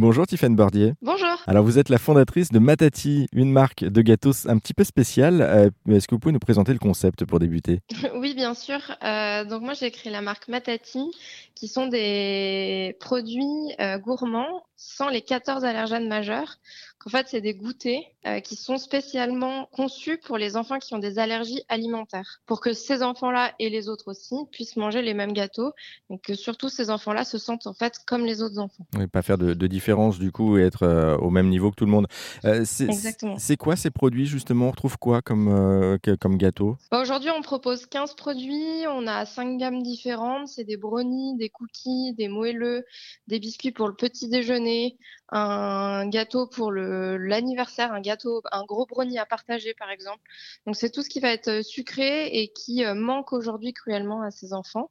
Bonjour Tiffaine Bordier. Bonjour. Alors vous êtes la fondatrice de Matati, une marque de gâteaux un petit peu spéciale. Euh, Est-ce que vous pouvez nous présenter le concept pour débuter? Oui, bien sûr. Euh, donc moi j'ai créé la marque Matati, qui sont des produits euh, gourmands sans les 14 allergènes majeurs. En fait, c'est des goûters euh, qui sont spécialement conçus pour les enfants qui ont des allergies alimentaires, pour que ces enfants-là et les autres aussi puissent manger les mêmes gâteaux, et que surtout ces enfants-là se sentent en fait comme les autres enfants. Oui, pas faire de, de différence du coup et être euh, au même niveau que tout le monde. Euh, c'est- Exactement. C'est quoi ces produits justement? On retrouve quoi comme, que- comme gâteau? Bah, Aujourd'hui, on propose 15 produits. On a cinq gammes différentes. C'est des brownies, des cookies, des moelleux, des biscuits pour le petit déjeuner, un gâteau pour l'anniversaire, un gâteau, un gros brownie à partager, par exemple. Donc, c'est tout ce qui va être euh, sucré et qui euh, manque aujourd'hui cruellement à ces enfants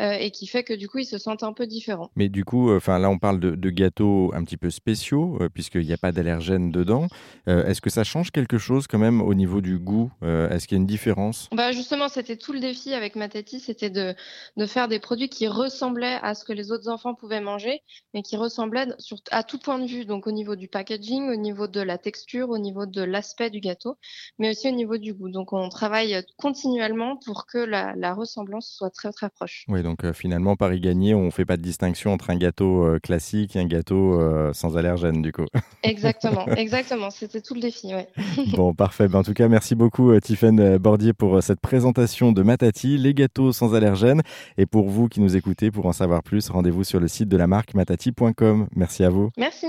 euh, et qui fait que du coup, ils se sentent un peu différents. Mais du coup, enfin là on parle de, de gâteaux un petit peu spéciaux euh, puisqu'il n'y a pas d'allergènes dedans. Est-ce que ça change quelque chose quand même au niveau du goût Est-ce qu'il y a une différence? Bah justement, c'était tout le défi avec Matati, c'était de, de faire des produits qui ressemblaient à ce que les autres enfants pouvaient manger, mais qui ressemblaient sur, à tout point de vue, donc au niveau du packaging, au niveau de la texture, au niveau de l'aspect du gâteau, mais aussi au niveau du goût. Donc on travaille continuellement pour que la, la ressemblance soit très très proche. Oui, donc euh, finalement, Paris gagné, on fait pas de distinction entre un gâteau euh, classique et un gâteau euh, sans allergène, du coup. Exactement, exactement, c'était tout le défi, ouais. bon, parfait. Ben, en tout cas, merci beaucoup, euh, Tiffaine euh, Bordier, pour euh, cette présentation de Matati, les gâteaux sans allergène. Et pour vous qui nous écoutez, pour en savoir plus, rendez-vous sur le site de la marque matati.com. Merci Merci.